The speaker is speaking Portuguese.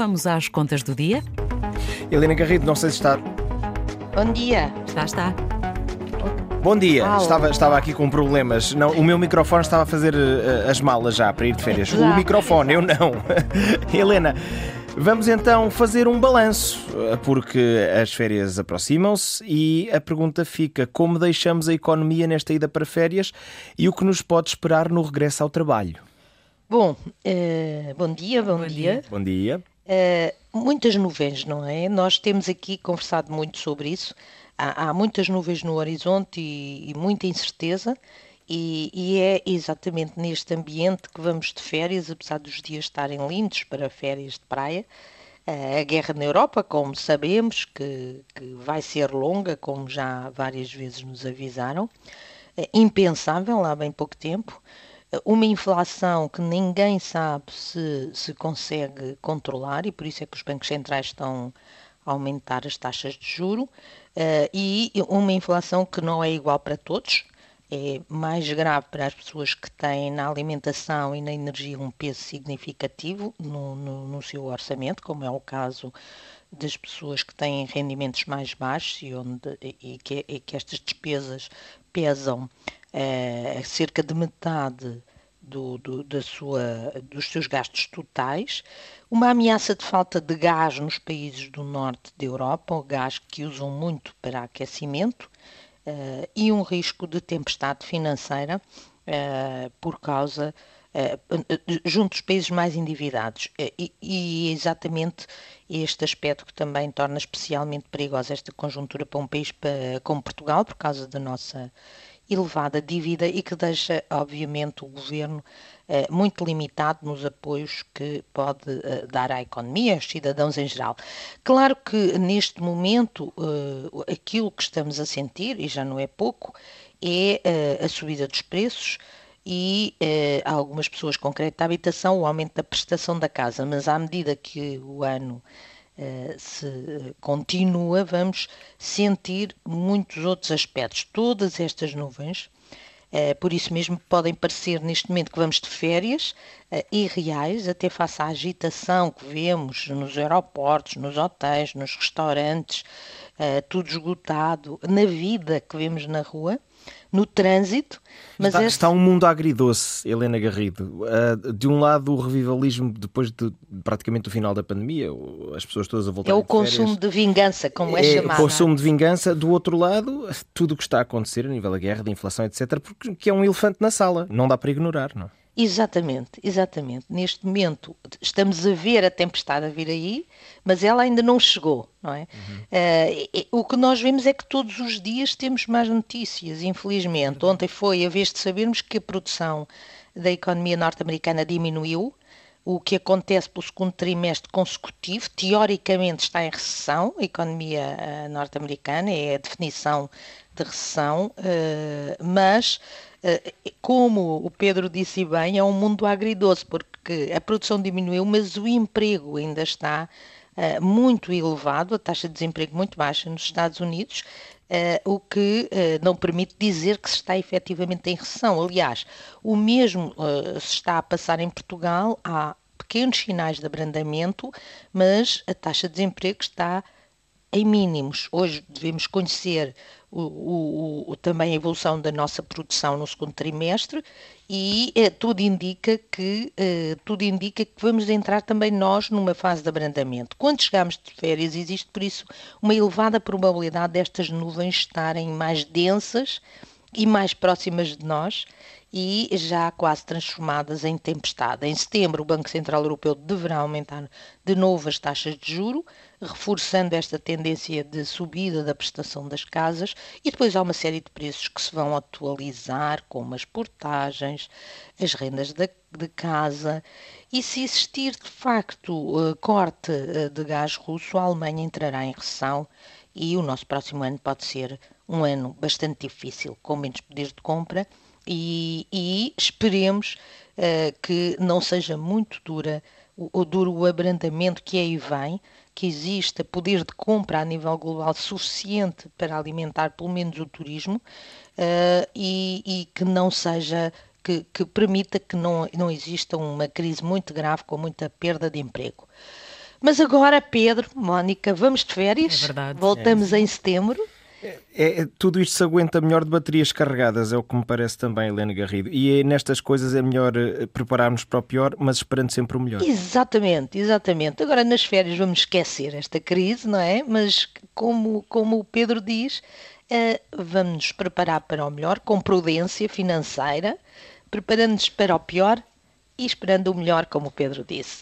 Vamos às contas do dia? Helena Garrido, não sei se está. Bom dia. Está, está. Bom dia, estava, estava aqui com problemas. Não, o meu microfone estava a fazer eh, as malas já para ir de férias. Já. O microfone, eu não. Helena, vamos então fazer um balanço, eh, porque as férias aproximam-se e a pergunta fica: como deixamos a economia nesta ida para férias e o que nos pode esperar no regresso ao trabalho? Bom, eh, bom dia, bom, Bom dia. dia. Bom dia. Eh, muitas nuvens, não é? Nós temos aqui conversado muito sobre isso. Há, há muitas nuvens no horizonte e, e muita incerteza, e, e é exatamente neste ambiente que vamos de férias, apesar dos dias estarem lindos para férias de praia. Eh, a guerra na Europa, como sabemos, que, que vai ser longa, como já várias vezes nos avisaram, é impensável há bem pouco tempo. Uma inflação que ninguém sabe se, se consegue controlar e por isso é que os bancos centrais estão a aumentar as taxas de juro eh, e uma inflação que não é igual para todos. É mais grave para as pessoas que têm na alimentação e na energia um peso significativo no, no, no seu orçamento, como é o caso das pessoas que têm rendimentos mais baixos e, onde, e, que, e que estas despesas pesam eh, cerca de metade do, do- da sua, dos seus gastos totais, uma ameaça de falta de gás nos países do norte da Europa, o gás que usam muito para aquecimento, eh, e um risco de tempestade financeira eh, por causa junto dos países mais endividados. E, e é exatamente este aspecto que também torna especialmente perigosa esta conjuntura para um país pa- como Portugal, por causa da nossa elevada dívida e que deixa, obviamente, o governo eh, muito limitado nos apoios que pode eh, dar à economia, aos cidadãos em geral. Claro que neste momento eh, aquilo que estamos a sentir, e já não é pouco, é a subida dos preços e há algumas pessoas com crédito à habitação, o aumento da prestação da casa, mas à medida que o ano se eh, continua, vamos sentir muitos outros aspectos. Todas estas nuvens, eh, por isso mesmo, podem parecer neste momento que vamos de férias eh, irreais, até face à agitação que vemos nos aeroportos, nos hotéis, nos restaurantes, eh, tudo esgotado, na vida que vemos na rua, no trânsito. Mas está, esse- está um mundo agridoce, Helena Garrido. Ah, de um lado, o revivalismo depois de praticamente o final da pandemia, as pessoas todas a voltar é o consumo de vingança, como é, é o chamado. consumo de vingança. Do outro lado, tudo o que está a acontecer a nível da guerra, da inflação, etc., porque que é um elefante na sala. Não dá para ignorar, não? Exatamente, exatamente. Neste momento estamos a ver a tempestade a vir aí, mas ela ainda não chegou, não é? Eh, e- o que nós vemos é que todos os dias temos mais notícias, infelizmente. Ontem foi a vez de sabermos que a produção da economia norte-americana diminuiu, o que acontece pelo segundo trimestre consecutivo. Teoricamente está em recessão, a economia eh, norte-americana é a definição de recessão, eh, mas eh, como o Pedro disse bem, é um mundo agridoce, porque a produção diminuiu, mas o emprego ainda está muito elevado, a taxa de desemprego muito baixa nos Estados Unidos, o que eh, não permite dizer que se está efetivamente em recessão. Aliás, o mesmo eh, se está a passar em Portugal, há pequenos sinais de abrandamento, mas a taxa de desemprego está em mínimos. Hoje devemos conhecer o, o- o- também a evolução da nossa produção no segundo trimestre e eh, tudo indica que eh, tudo indica que vamos entrar também nós numa fase de abrandamento. Quando chegamos de férias existe por isso uma elevada probabilidade destas nuvens estarem mais densas e mais próximas de nós e já quase transformadas em tempestade. Em setembro, o Banco Central Europeu deverá aumentar de novo as taxas de juro, reforçando esta tendência de subida da prestação das casas, e depois há uma série de preços que se vão atualizar, como as portagens, as rendas da- de casa, e se existir de facto eh, corte eh, de gás russo, a Alemanha entrará em recessão e o nosso próximo ano pode ser um ano bastante difícil, com menos poder de compra e, e esperemos eh, que não seja muito dura o, duro o abrandamento que aí vem, que exista poder de compra a nível global suficiente para alimentar pelo menos o turismo eh, e, e que não seja que, que permita que não, não exista uma crise muito grave com muita perda de emprego. Mas agora, Pedro, Mónica, vamos de férias. É verdade. Voltamos em setembro. É, é, tudo isto se aguenta melhor de baterias carregadas, é o que me parece também, Helena Garrido. E é, nestas coisas é melhor eh, prepararmos para o pior, mas esperando sempre o melhor. Exatamente, exatamente. Agora nas férias vamos esquecer esta crise, não é? Mas como, como o Pedro diz, uh, vamos nos preparar para o melhor, com prudência financeira, preparando-nos para o pior e esperando o melhor, como o Pedro disse.